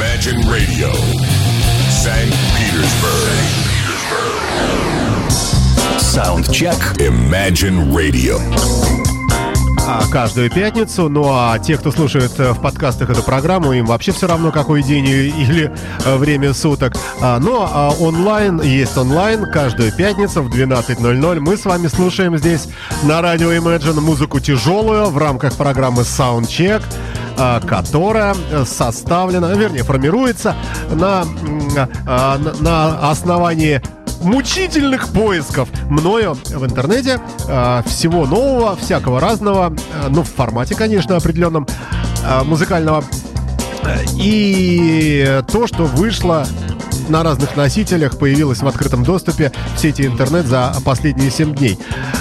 Imagine Radio, St. Petersburg. Soundcheck. Imagine Radio. А, каждую пятницу. Ну а те, кто слушает э, в подкастах эту программу, им вообще все равно, какой день или э, время суток. А, но а, онлайн есть онлайн. Каждую пятницу в 12.00 мы с вами слушаем здесь на радио Imagine музыку тяжелую в рамках программы Soundcheck которая составлена, вернее, формируется на, на основании мучительных поисков мною в интернете э, всего нового, всякого разного, э, ну, в формате, конечно, определенном, э, музыкального. И то, что вышло на разных носителях, появилось в открытом доступе в сети интернет за последние 7 дней.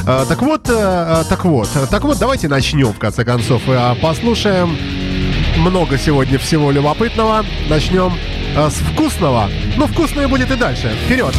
Э, так вот, э, так вот, так вот, давайте начнем, в конце концов, э, послушаем много сегодня всего любопытного. Начнем э, с вкусного. Ну, вкусное будет и дальше. Вперед!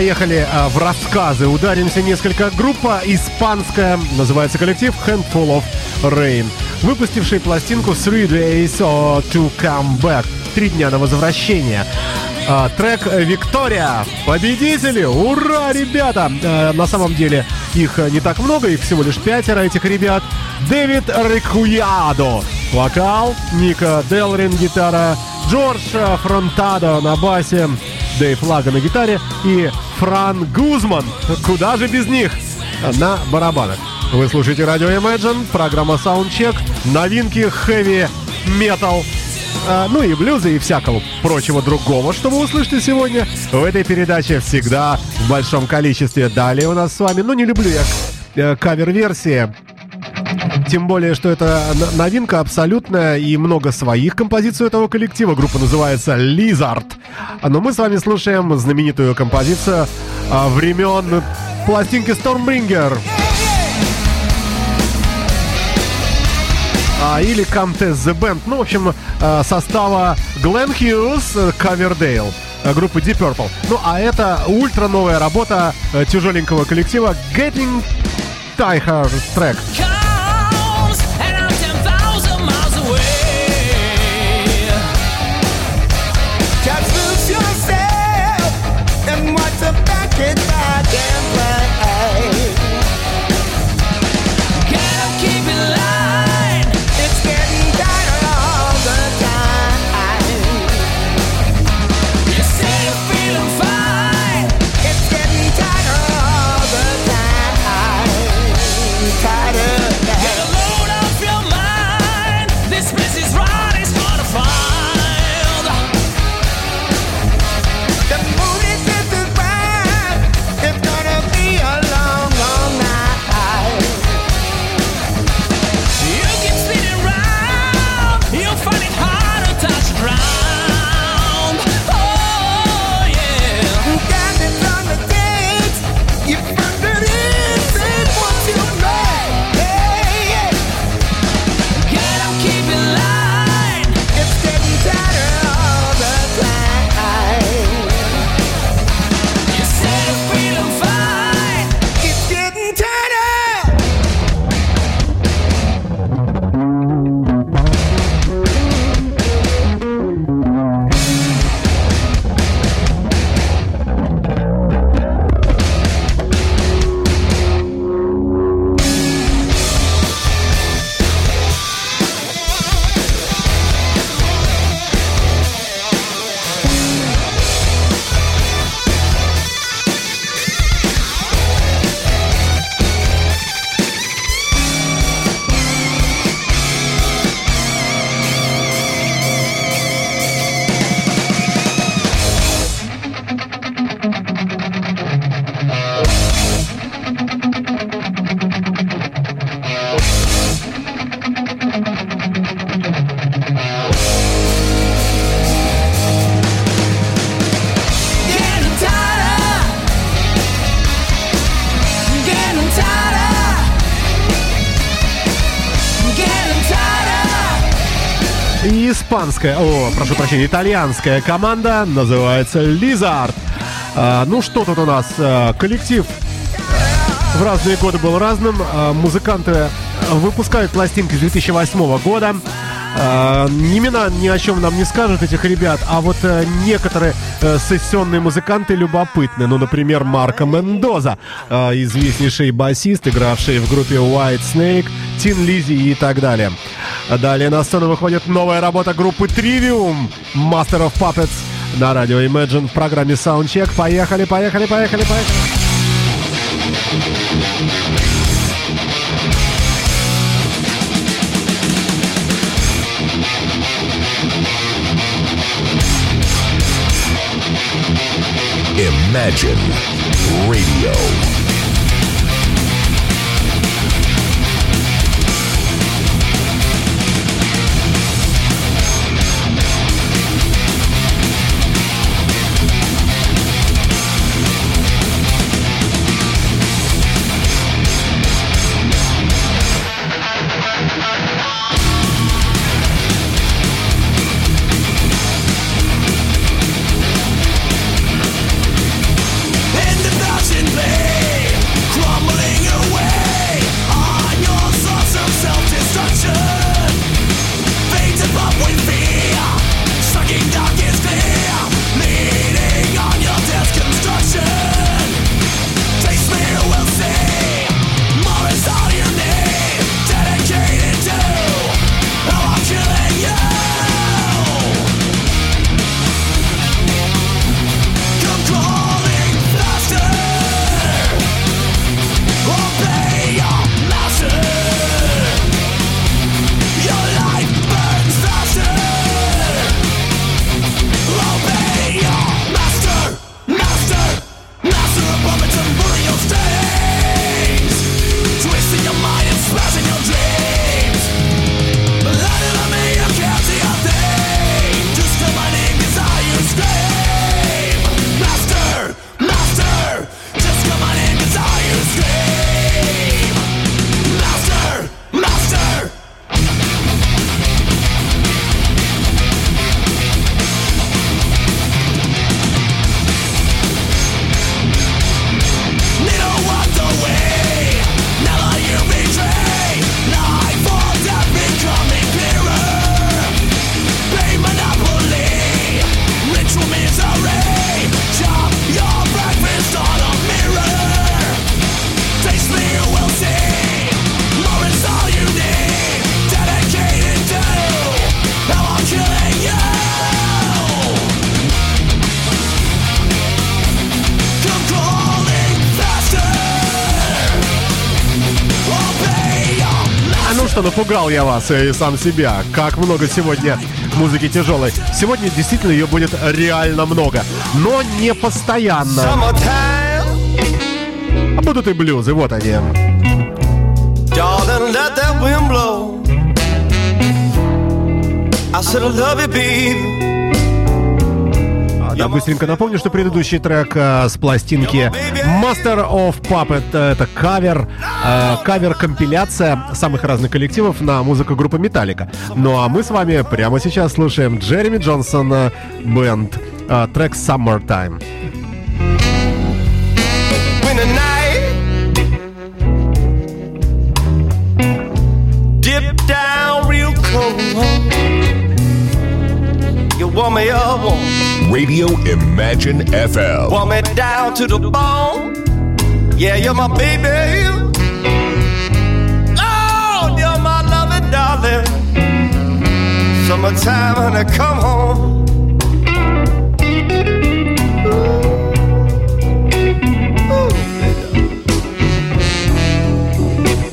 Поехали а, в рассказы. Ударимся несколько. Группа испанская, называется коллектив Handful of Rain, выпустивший пластинку Three Days to Come Back. Три дня на возвращение. А, трек «Виктория». Победители! Ура, ребята! А, на самом деле их не так много, их всего лишь пятеро этих ребят. Дэвид Рекуядо, вокал, Ника Делрин, гитара, Джордж Фронтадо на басе, Дэйв Лага на гитаре и Фран Гузман. Куда же без них? На барабанах. Вы слушаете радио Imagine, программа Soundcheck, новинки хэви метал, а, ну и блюза и всякого прочего другого, что вы услышите сегодня в этой передаче всегда в большом количестве. Далее у нас с вами, ну не люблю я э, кавер-версии, тем более, что это новинка абсолютная и много своих композиций этого коллектива. Группа называется Lizard. Но мы с вами слушаем знаменитую композицию а, времен пластинки Stormbringer. а, или Comtesse The Band. Ну, в общем, а, состава Glenn Hughes, Ковердейл группы Deep Purple. Ну, а это ультра новая работа э, тяжеленького коллектива Getting Tired Track. Испанская, о, прошу прощения, итальянская команда называется Lizard. А, ну что тут у нас? А, коллектив в разные годы был разным. А, музыканты выпускают пластинки с 2008 года. Uh, имена ни о чем нам не скажут этих ребят, а вот uh, некоторые uh, сессионные музыканты любопытны. Ну, например, Марко Мендоза, uh, известнейший басист, игравший в группе White Snake, Тин Лизи и так далее. Далее на сцену выходит новая работа группы Trivium Master of Puppets на радио Imagine в программе Soundcheck. Поехали, поехали, поехали, поехали. Imagine Radio. Что напугал я вас и сам себя. Как много сегодня музыки тяжелой. Сегодня действительно ее будет реально много. Но не постоянно. А будут и блюзы, вот они. Darling, let that wind blow. I said I love you, baby. Да, быстренько напомню, что предыдущий трек э, с пластинки Master of Puppet э, это кавер, э, кавер-компиляция самых разных коллективов на музыку группы Металлика. Ну а мы с вами прямо сейчас слушаем Джереми Джонсон Бенд, э, трек Summertime. Warm me up, warm. Radio Imagine FL. Want me down to the bone? Yeah, you're my baby. Oh, you're my loving darling. Summertime when I come home.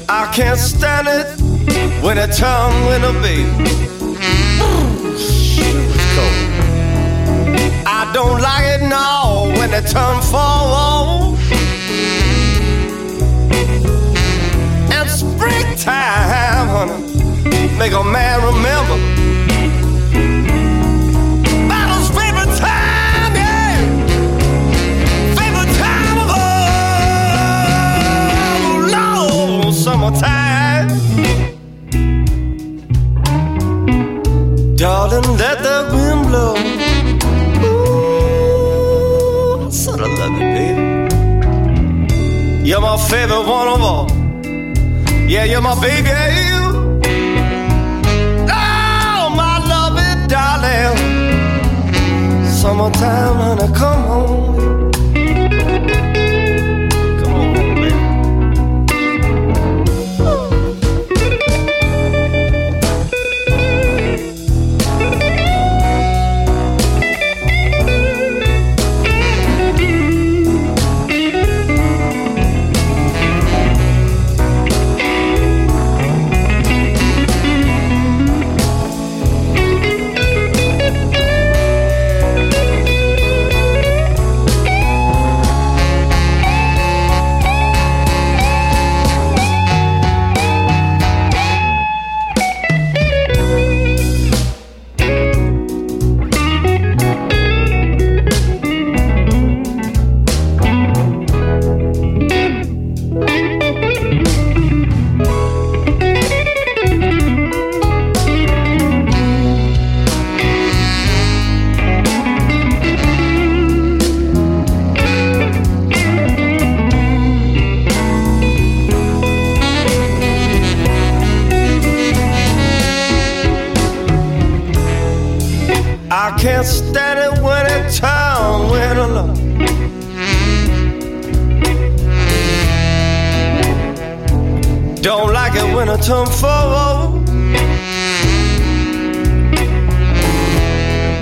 I can't stand it when it turns winter, baby. Ooh, it's cold. I don't like it now when it turn fall. And springtime, honey, make a man remember. Battle's favorite time, yeah. Favorite time of all. Lord, summertime. Darling, let the wind blow. You're my favorite one of all. Yeah, you're my baby. Oh, my loving darling. Summertime when I come home.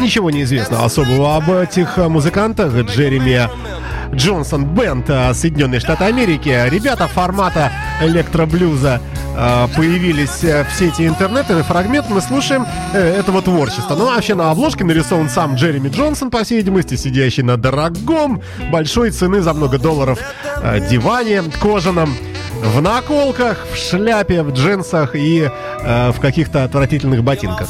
Ничего не известно особого об этих музыкантах. Джереми Джонсон Бенд, Соединенные Штаты Америки. Ребята формата электроблюза э, появились в сети интернета. И фрагмент мы слушаем э, этого творчества. Ну, вообще на обложке нарисован сам Джереми Джонсон, по всей видимости, сидящий на дорогом, большой цены за много долларов э, диване кожаном в наколках, в шляпе, в джинсах и э, в каких-то отвратительных ботинках.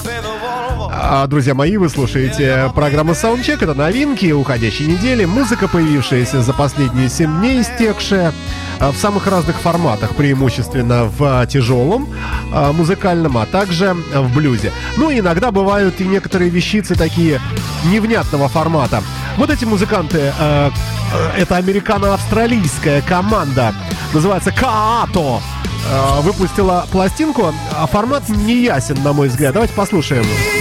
А, друзья мои, вы слушаете программу Soundcheck. Это новинки уходящей недели. Музыка, появившаяся за последние 7 дней, истекшая а, в самых разных форматах, преимущественно в тяжелом а, музыкальном, а также в блюзе. Ну, иногда бывают и некоторые вещицы такие невнятного формата. Вот эти музыканты, а, это американо-австралийская команда, называется Каато, выпустила пластинку, а формат не ясен, на мой взгляд. Давайте послушаем. is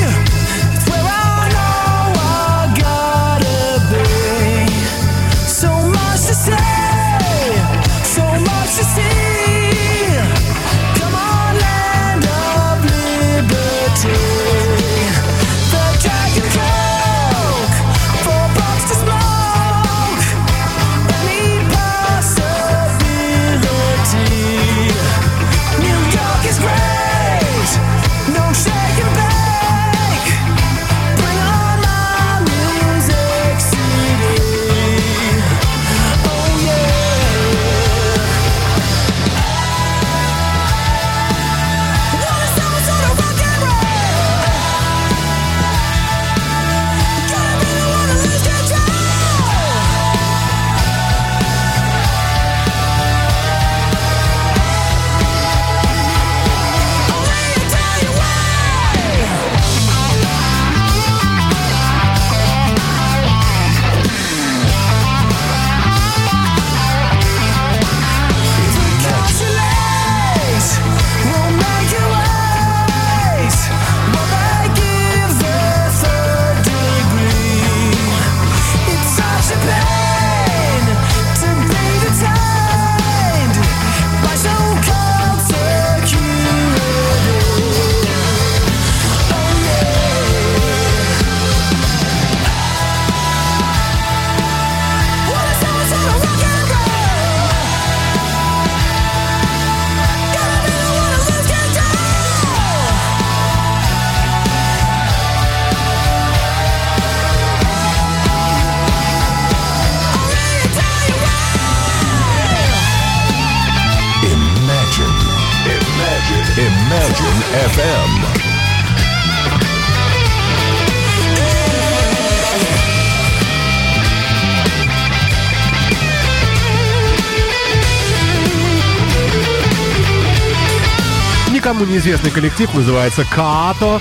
Никому неизвестный коллектив называется Като,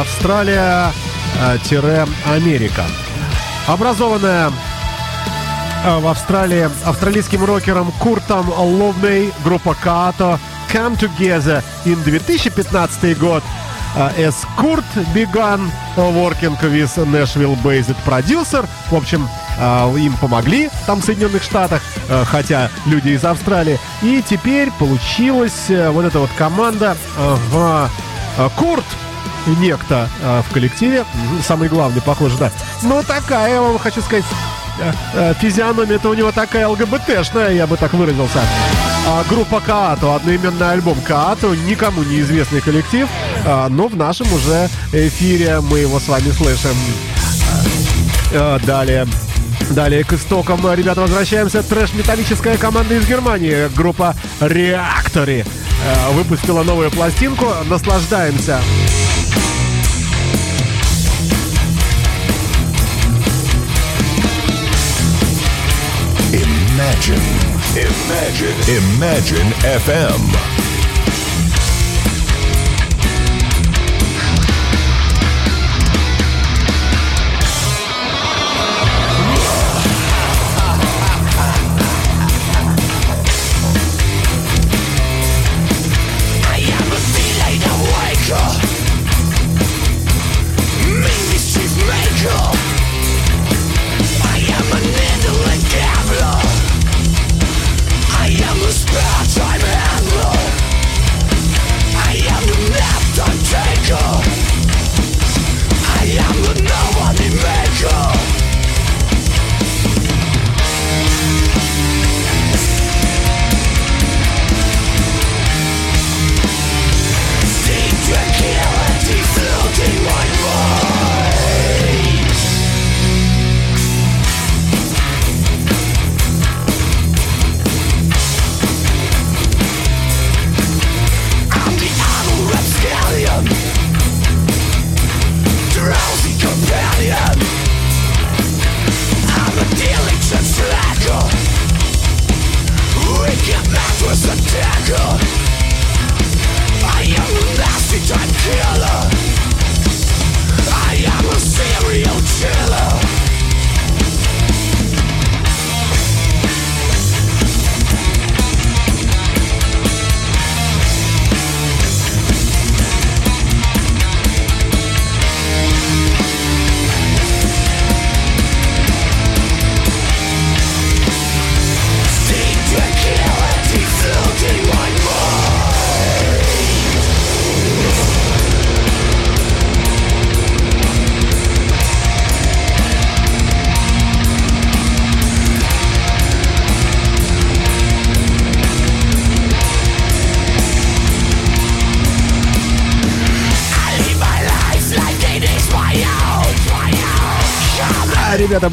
Австралия-Америка. Образованная а, в Австралии австралийским рокером Куртом Ловней группа Като Come Together in 2015 год. As Kurt began working with Nashville-based producer. В общем, им помогли там в Соединенных Штатах, а, хотя люди из Австралии. И теперь получилась э, вот эта вот команда в Курт некто в коллективе. Самый главный, похоже, да. Ну, такая, я вам хочу сказать, Э, э, физиономия-то у него такая ЛГБТшная, я бы так выразился. А, группа Каато, одноименный альбом Каато, никому неизвестный коллектив, а, но в нашем уже эфире мы его с вами слышим. А, далее. Далее к истокам, ребята, возвращаемся. Трэш-металлическая команда из Германии, группа Реактори, выпустила новую пластинку. Наслаждаемся. Imagine. Imagine. Imagine FM.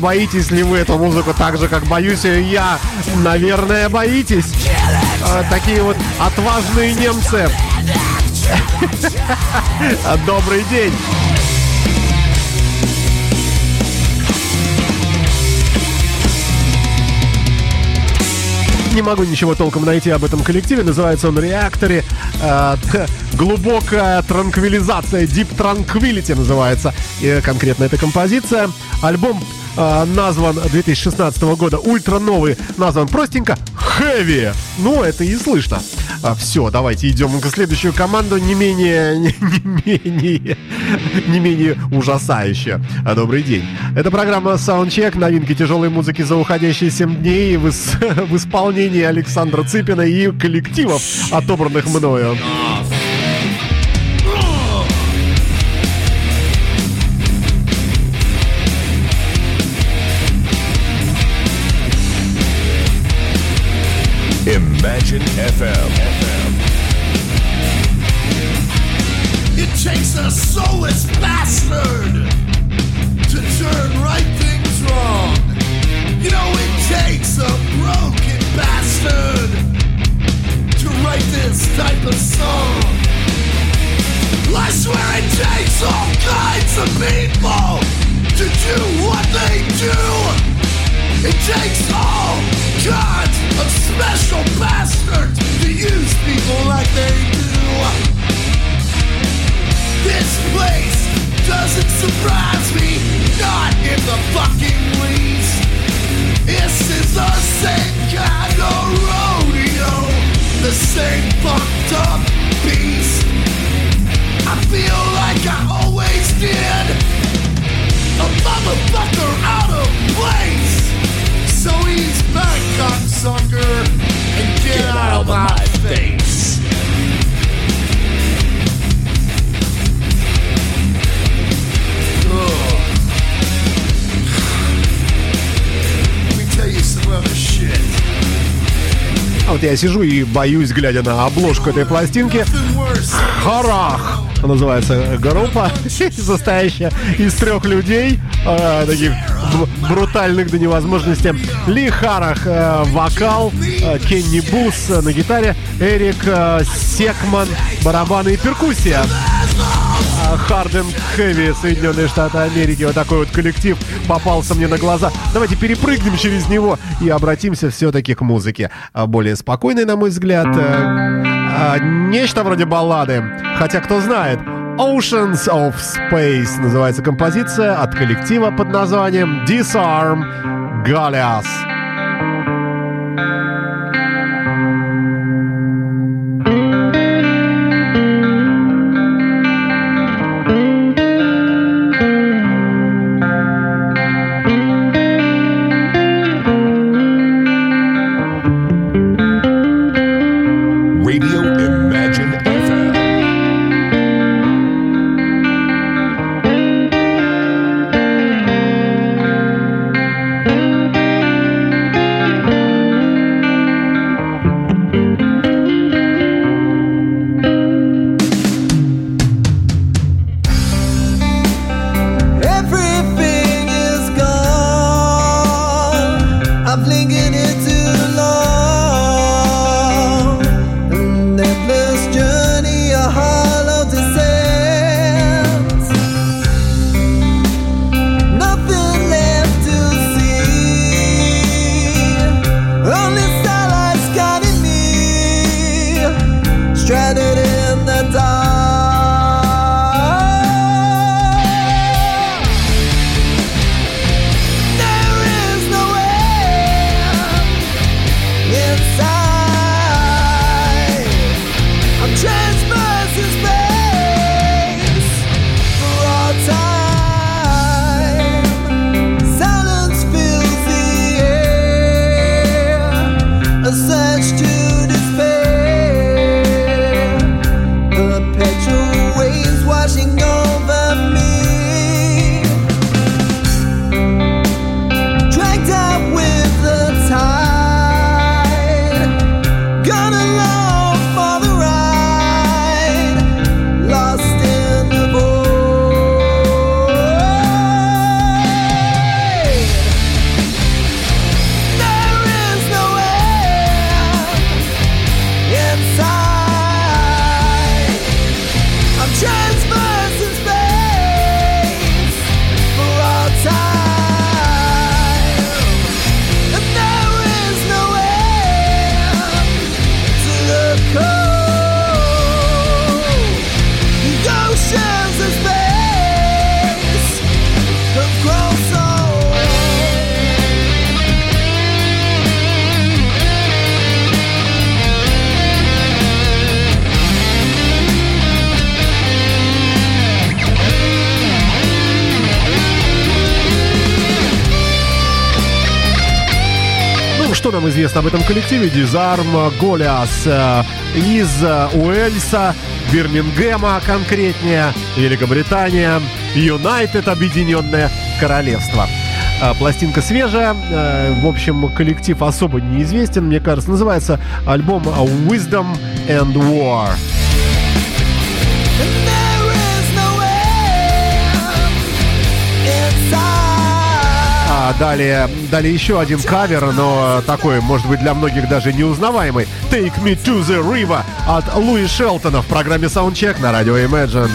Боитесь ли вы эту музыку так же, как боюсь ее я? Наверное, боитесь. А, такие вот отважные немцы. Добрый день. не могу ничего толком найти об этом коллективе. Называется он «Реакторе». Э, глубокая транквилизация, Deep Tranquility называется. И конкретно эта композиция. Альбом э, назван 2016 года, ультра новый, назван простенько Heavy. Ну, это и слышно. А, все, давайте идем к следующую команду, не менее, не, не менее, не менее ужасающая. А, добрый день. Это программа Soundcheck, новинки тяжелой музыки за уходящие 7 дней в, в исполнении Александра Цыпина и коллективов, отобранных мною. Imagine FM. It takes a soulless bastard to turn right things wrong. You know, it takes a broken bastard to write this type of song. I swear it takes all kinds of people to do what they do special bastards to use people like they do. This place doesn't surprise me, not in the fucking least. This is the same kind of rodeo, the same fucked up beast. I feel like I always did. A motherfucker out of place. So he's back, cocksucker, and get, out of my face. Вот я сижу и боюсь, глядя на обложку этой пластинки. Харах называется группа, состоящая из трех людей, э, таких брутальных до невозможности. Ли Харах э, вокал, э, Кенни Бус э, на гитаре, Эрик э, Секман барабаны и перкуссия. Харден Хэви, Соединенные Штаты Америки. Вот такой вот коллектив попался мне на глаза. Давайте перепрыгнем через него и обратимся все-таки к музыке. А, Более спокойной, на мой взгляд. э, а, Нечто вроде баллады. Хотя, кто знает, Oceans of Space называется композиция от коллектива под названием Disarm Goliath. Об этом коллективе? Дизарм Голиас э, из э, Уэльса, Бирмингема конкретнее, Великобритания, Юнайтед, Объединенное Королевство. Э, Пластинка свежая, в общем, коллектив особо неизвестен, мне кажется, называется альбом Wisdom and War. А далее, далее еще один кавер, но такой, может быть, для многих даже неузнаваемый. Take Me to the River от Луи Шелтона в программе Soundcheck на радио Imagine.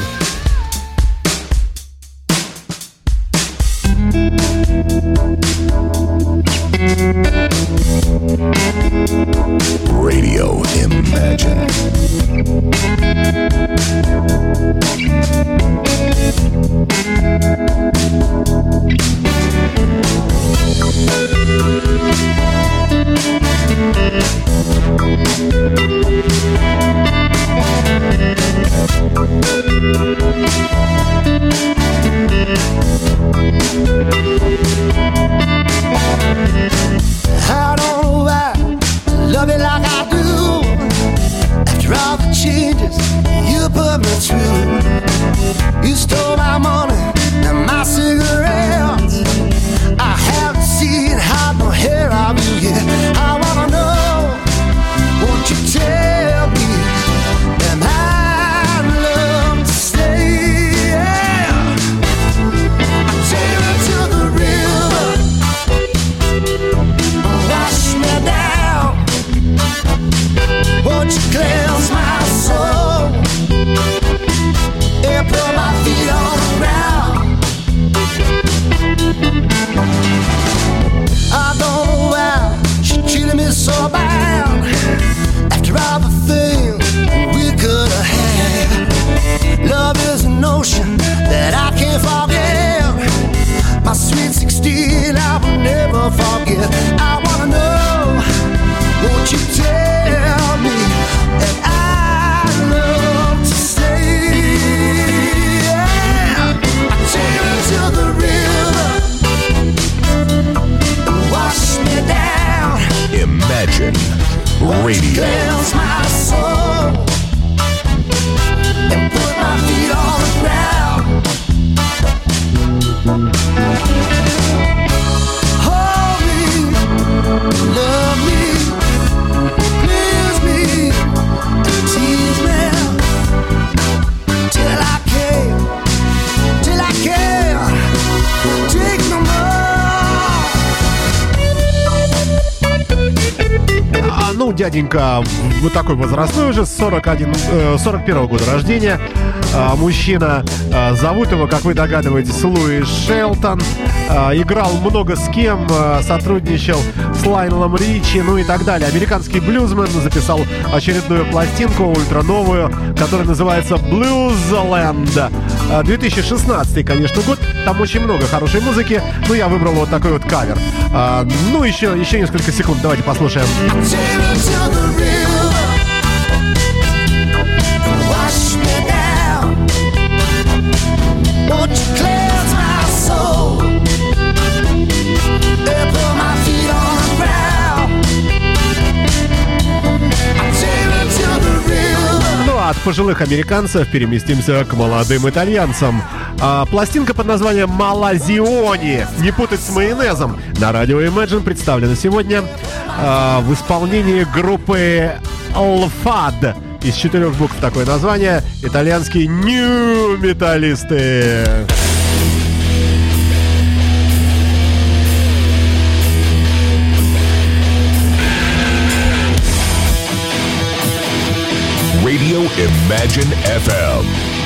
Дяденька вот такой возрастной уже, 41, э, 41 года рождения. А, мужчина, а, зовут его, как вы догадываетесь, Луи Шелтон. А, играл много с кем, сотрудничал с Лайнелом Ричи, ну и так далее. Американский блюзмен записал очередную пластинку, ультра-новую, которая называется Bluesland. А, 2016, конечно, год. Там очень много хорошей музыки. Ну, я выбрал вот такой вот кавер. А, ну, еще, еще несколько секунд. Давайте послушаем. От пожилых американцев переместимся к молодым итальянцам. А, пластинка под названием «Малазиони». Не путать с майонезом. На радио Imagine представлена сегодня а, в исполнении группы Alfad. Из четырех букв такое название. Итальянские нью-металлисты. Imagine FM.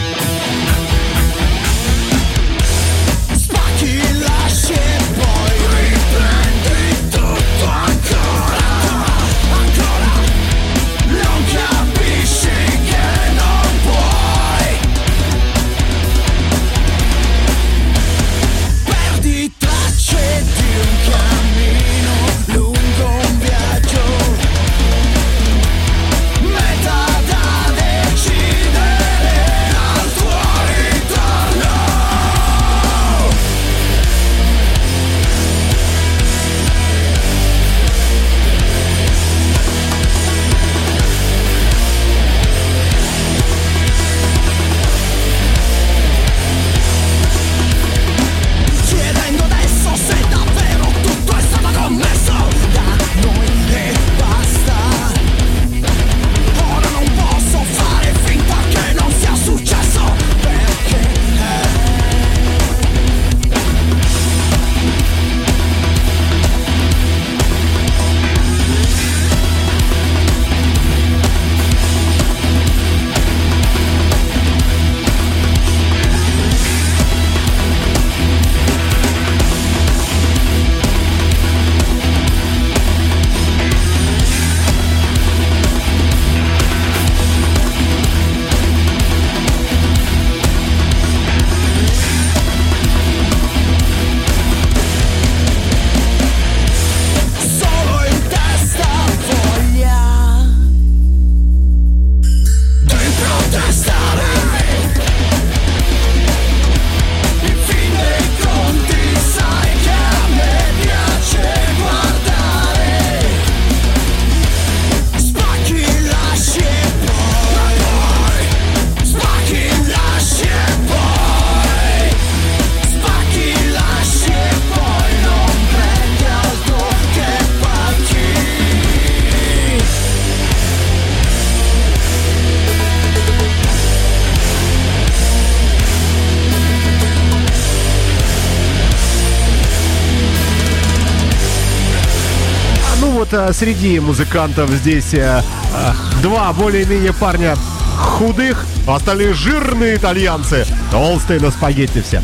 Среди музыкантов здесь э, э, два более-менее парня худых, а остальные жирные итальянцы. Толстые на спагетти все.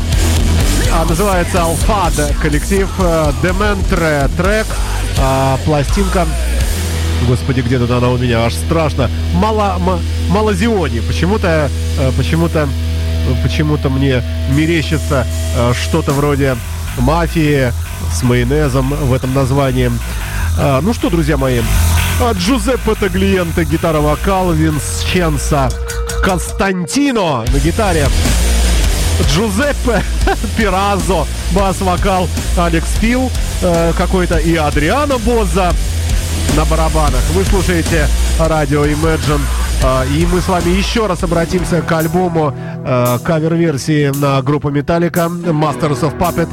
А, называется Алфад коллектив э, Деmentре трек, а, пластинка. Господи, где тут она у меня? Аж страшно. Мало, м- Малозиони. Почему-то, э, почему-то, почему-то мне мерещится э, что-то вроде мафии с майонезом в этом названии. А, ну что, друзья мои, а, Джузеппе Таглиенте, гитара-вокал, Винченца Константино на гитаре. Джузеппе Пиразо, бас-вокал, Алекс Фил э, какой-то и Адриано Боза на барабанах. Вы слушаете радио Imagine. э, и мы с вами еще раз обратимся к альбому э, кавер-версии на группу Металлика Masters of Puppet,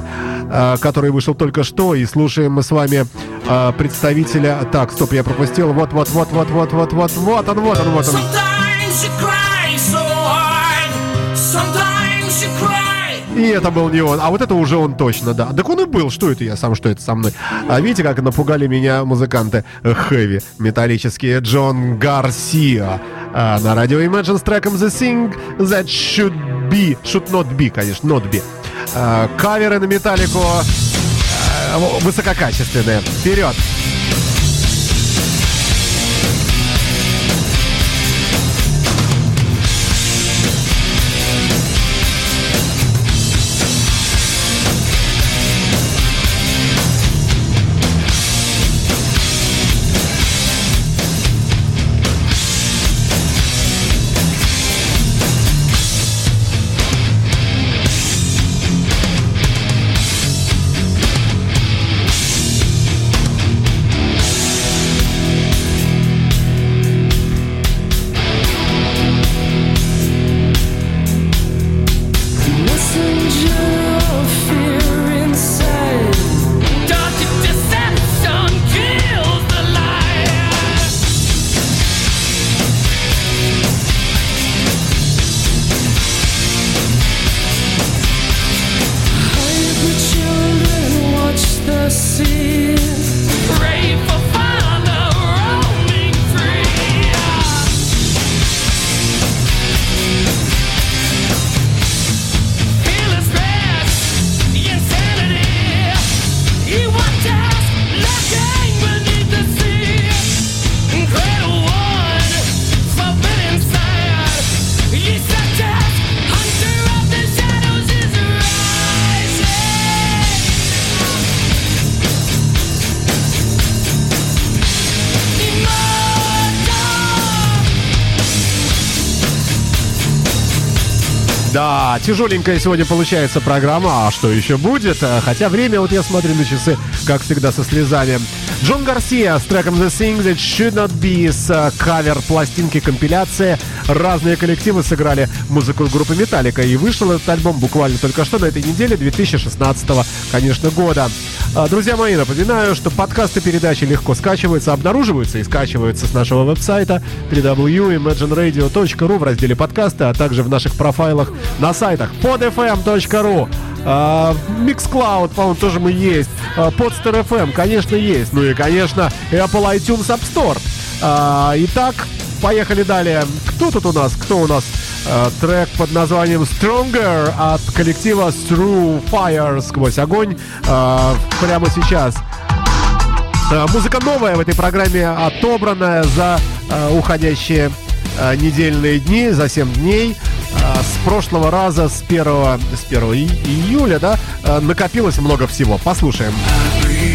э, который вышел только что. И слушаем мы с вами э, представителя... Так, стоп, я пропустил. Вот, вот, вот, вот, вот, вот, вот, вот он, вот он, вот он. И это был не он. А вот это уже он точно, да. Так он и был. Что это я сам, что это со мной? А видите, как напугали меня музыканты хэви, металлические. Джон Гарсия. А, на радио Imagine с треком The Thing That Should Be. Should Not Be, конечно, Not Be. А, каверы на металлику высококачественные. Вперед! Тяжеленькая сегодня получается программа, а что еще будет? А, Хотя время, вот я смотрю на часы, как всегда, со слезами. Джон Гарсия с треком The Thing That Should Not Be с а, кавер пластинки компиляции. Разные коллективы сыграли музыку группы Металлика. И вышел этот альбом буквально только что на этой неделе 2016 конечно, года. А, Друзья мои, напоминаю, что подкасты передачи легко скачиваются, обнаруживаются и скачиваются с нашего веб-сайта www.imagineradio.ru в разделе подкасты, а также в наших профайлах на сайтах podfm.ru а, Mixcloud, по-моему, тоже мы есть. А, Podster FM, конечно, есть. Ну и, конечно, Apple iTunes App Store. Итак, поехали далее. Кто тут у нас? Кто у нас? А, Трек под названием Stronger от коллектива Through Fire сквозь огонь. А, Прямо сейчас. А, Музыка новая в этой программе, отобранная за а, уходящие а, недельные дни, за 7 дней. А, С прошлого раза, с 1, с 1 и- июля, да, а, накопилось много всего. Послушаем. Forget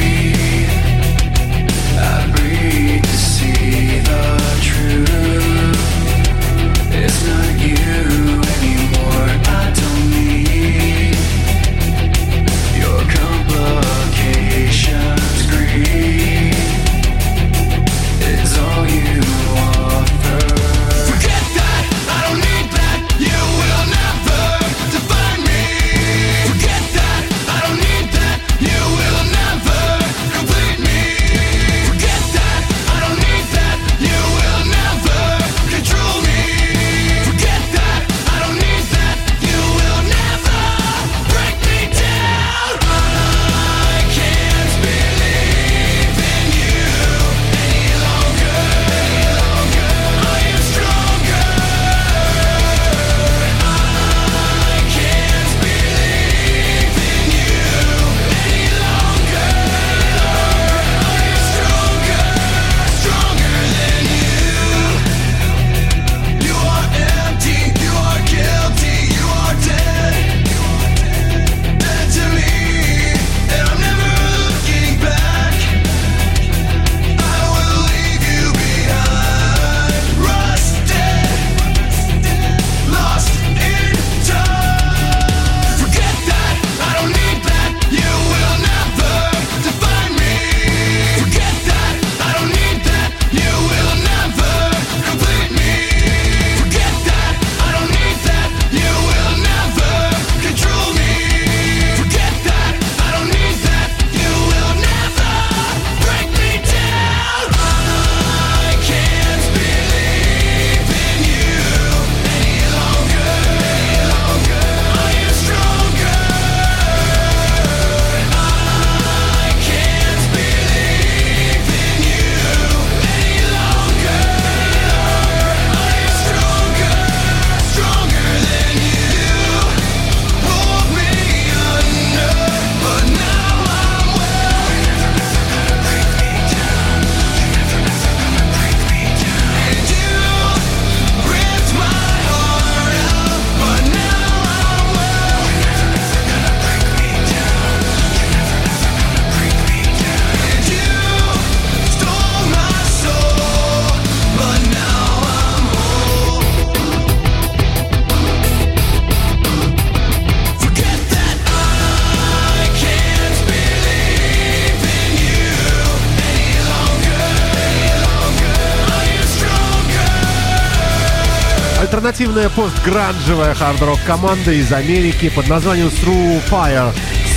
альтернативная постгранжевая хард-рок команда из Америки под названием Through Fire.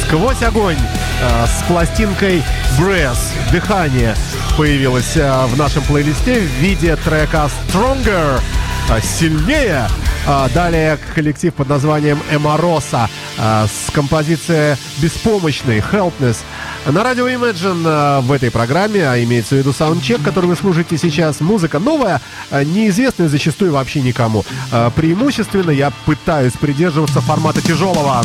Сквозь огонь э, с пластинкой Breath, дыхание, появилась э, в нашем плейлисте в виде трека Stronger, э, сильнее. Далее коллектив под названием Эмороса с композицией «Беспомощный» «Helpless». На радио Imagine а, в этой программе, а имеется в виду саундчек, который вы слушаете сейчас, музыка новая, а, неизвестная зачастую вообще никому. А, Преимущественно я пытаюсь придерживаться формата тяжелого.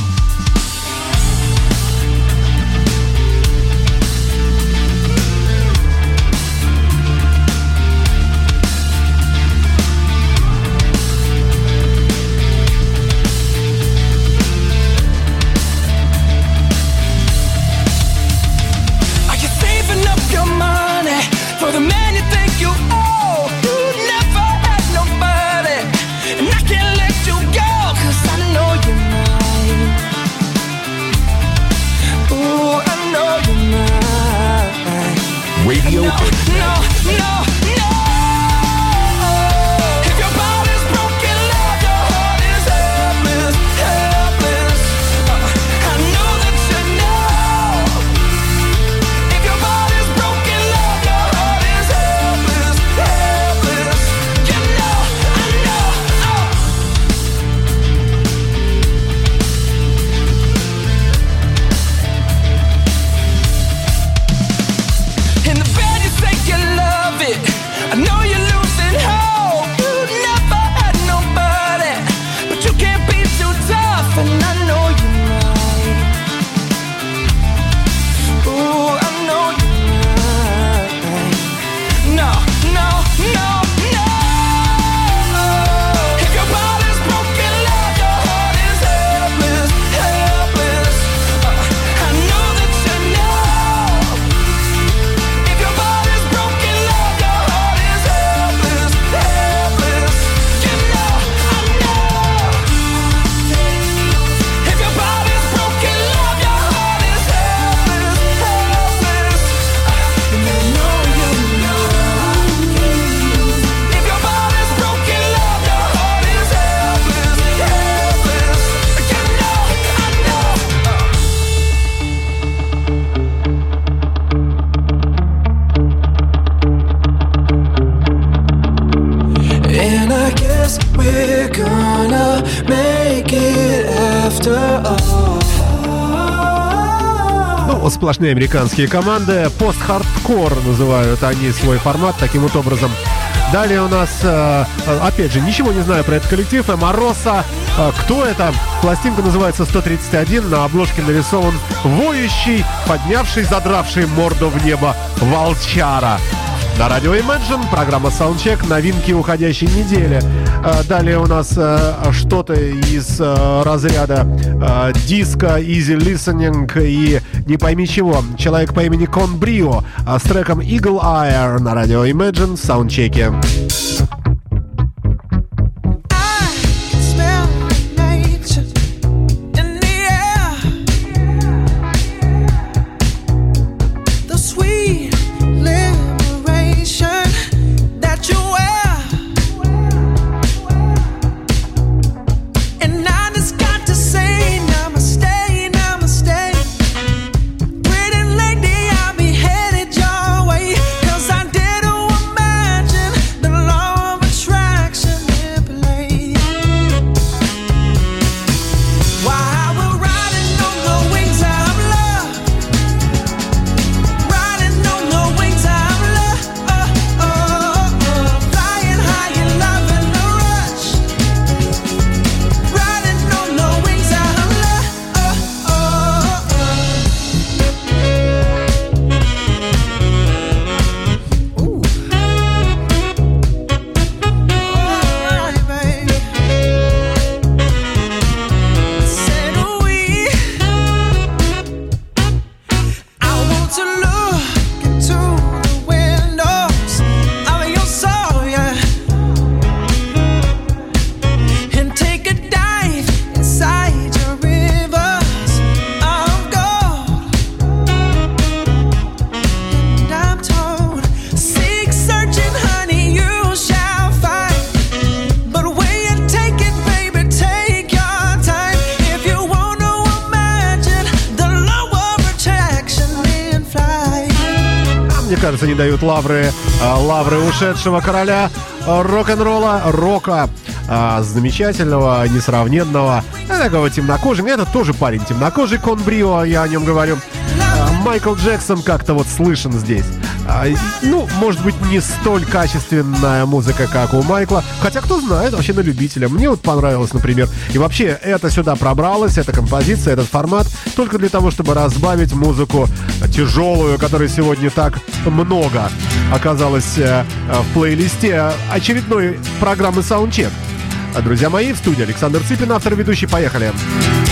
Сплошные американские команды. Пост-хардкор называют они свой формат таким вот образом. Далее у нас, э, опять же, ничего не знаю про этот коллектив. Мороса. Кто это? Пластинка называется 131. На обложке нарисован воющий, поднявший, задравший морду в небо волчара. На радио Imagine, программа Soundcheck, новинки уходящей недели. Э, Далее у нас э, что-то из э, разряда диска, easy listening и не пойми чего. Человек по имени Кон Брио с треком Eagle Eye на радио Imagine в саундчеке. Дают лавры, а, лавры ушедшего короля а, рок-н-ролла, рока, а, замечательного, несравненного, такого темнокожего. Это тоже парень темнокожий, Кон Брио, я о нем говорю. Майкл Джексон как-то вот слышен здесь. Ну, может быть, не столь качественная музыка, как у Майкла. Хотя, кто знает, вообще на любителя. Мне вот понравилось, например. И вообще, это сюда пробралось, эта композиция, этот формат, только для того, чтобы разбавить музыку тяжелую, которой сегодня так много оказалось э, в плейлисте очередной программы Soundcheck. Друзья мои, в студии Александр Цыпин, автор ведущий. Поехали. Ну,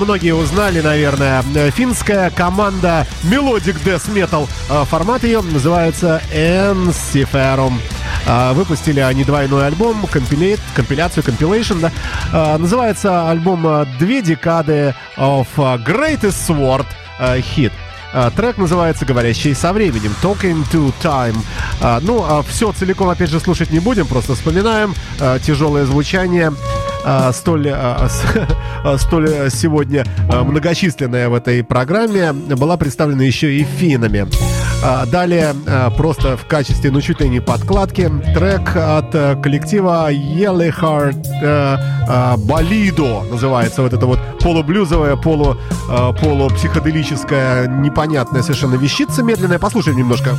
многие узнали, наверное, финская команда Melodic Death Metal. Э, Формат ее называется Ensiferum. Э, Выпустили они двойной альбом, компилейт, компиляцию, compilation, да. Э, Называется альбом «Две декады of Greatest Sword Hit». А, Трек называется «Говорящий со временем» Talking to Time. А, Ну, все целиком, опять же, слушать не будем, просто вспоминаем а, тяжелое звучание, а, столь, а, а, столь сегодня многочисленная в этой программе, была представлена еще и финами. Далее, просто в качестве, ну, чуть ли не подкладки, трек от э, коллектива Yellow Heart э, а, Болидо называется вот это вот полублюзовая, полу, э, полупсиходелическая, непонятная совершенно вещица медленная. Послушаем немножко.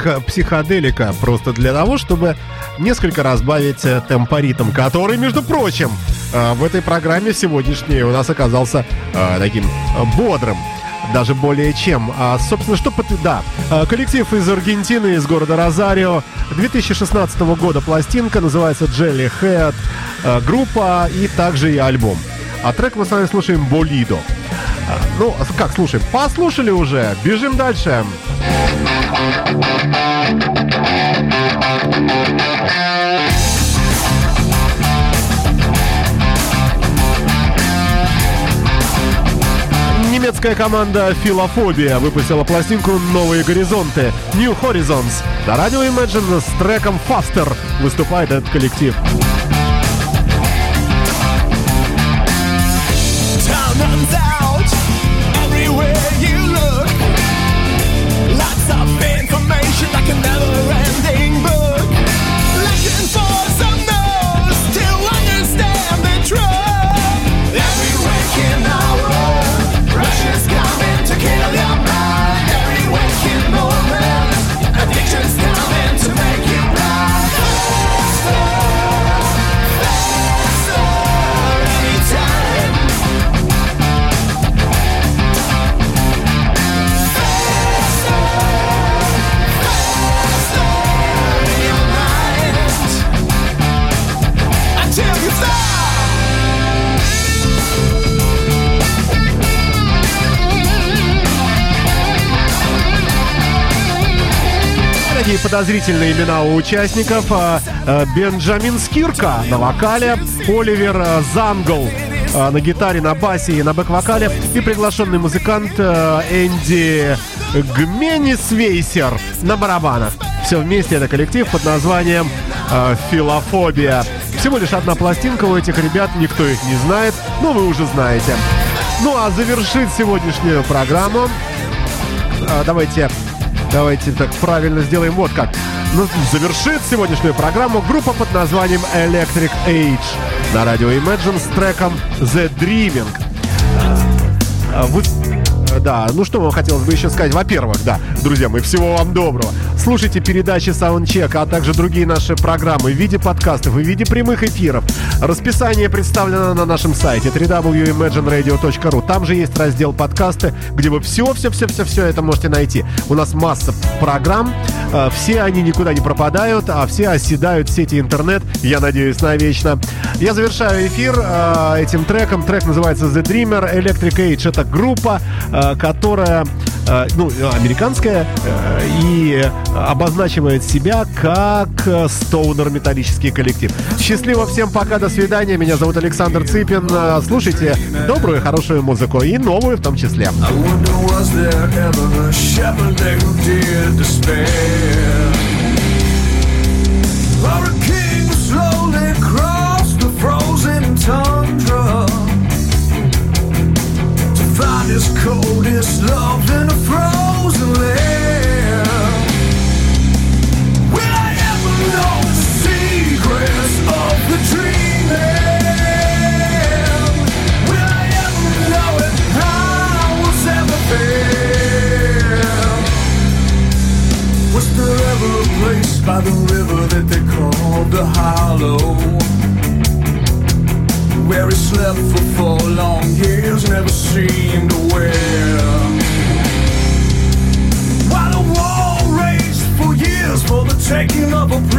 Психо- психоделика просто для того, чтобы несколько разбавить э, темпоритм, который, между прочим, э, в этой программе сегодняшней у нас оказался э, таким бодрым. Даже более чем. А, собственно, что... под- Да, коллектив из Аргентины, из города Розарио. 2016 года пластинка, называется Jelly Head. группа и также и альбом. А трек мы с вами слушаем «Болидо». А, Ну, как слушаем? Послушали уже. Бежим дальше. Немецкая команда Филофобия выпустила пластинку «Новые горизонты» New Horizons. На радио Imagine с треком Faster выступает этот коллектив. Подозрительные имена у участников. А, а, Бенджамин Скирка на вокале, Оливер а, Зангл на гитаре, на басе и на бэк-вокале и приглашенный музыкант Энди Гменисвейсер на барабанах. Все вместе это коллектив под названием «Филофобия». Всего лишь одна пластинка у этих ребят, никто их не знает, но вы уже знаете. Ну а завершит сегодняшнюю программу давайте, давайте так правильно сделаем вот как. Ну, завершит сегодняшнюю программу группа под названием Electric Age на радио Imagine с треком The Dreaming. А, вы- Да, ну что вам хотелось бы еще сказать? Во-первых, да, друзья мои, всего вам доброго. Слушайте передачи Soundcheck, а также другие наши программы в виде подкастов и в виде прямых эфиров. Расписание представлено на нашем сайте www.imagineradio.ru. Там же есть раздел подкасты, где вы все-все-все-все-все это можете найти. У нас масса программ, э, все они никуда не пропадают, а все оседают в сети интернет, я надеюсь, навечно. Я завершаю эфир э, этим треком. Трек называется The Dreamer. Electric Age это группа, э, которая ну, американская э, и обозначивает себя как э, стоунер металлический коллектив. Счастливо всем, пока, до свидания. Меня зовут Александр Цыпин. Э, Слушайте добрую хорошую музыку, и новую в том числе. I wonder was there ever a? To find his coldest love in a frozen lair? Will I ever know the secrets of the dreaming? Will I ever know it? How was ever fair? Was there ever a place by the river that they called the Hollow? Taking of a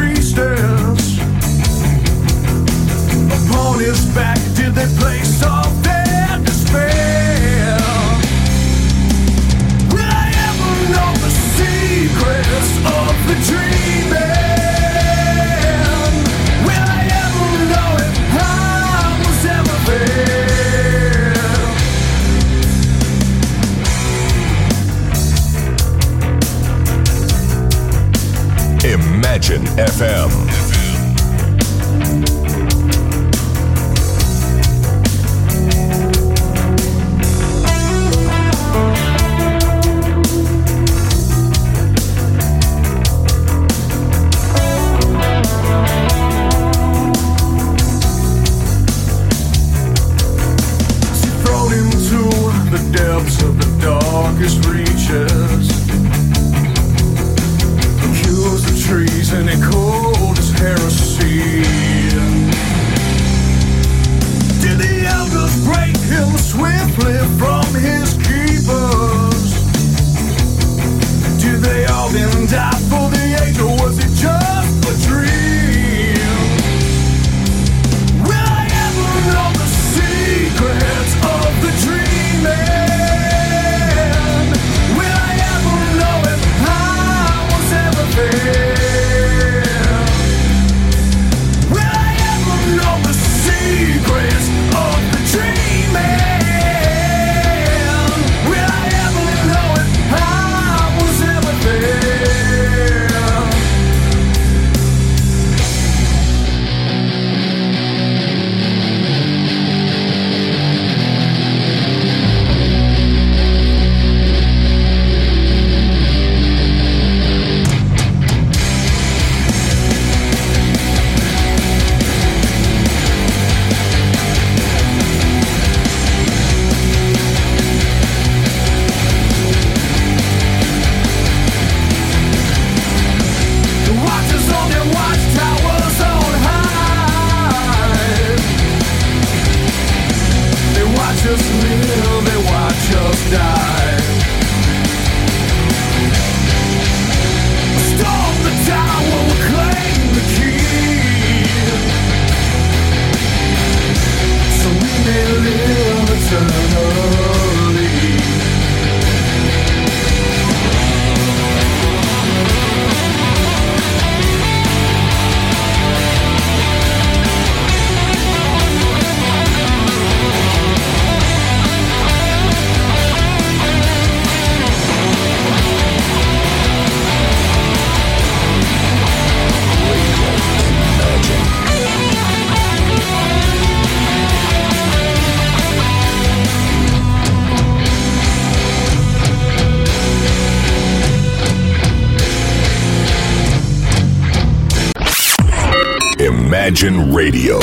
Radio,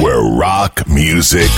where rock music.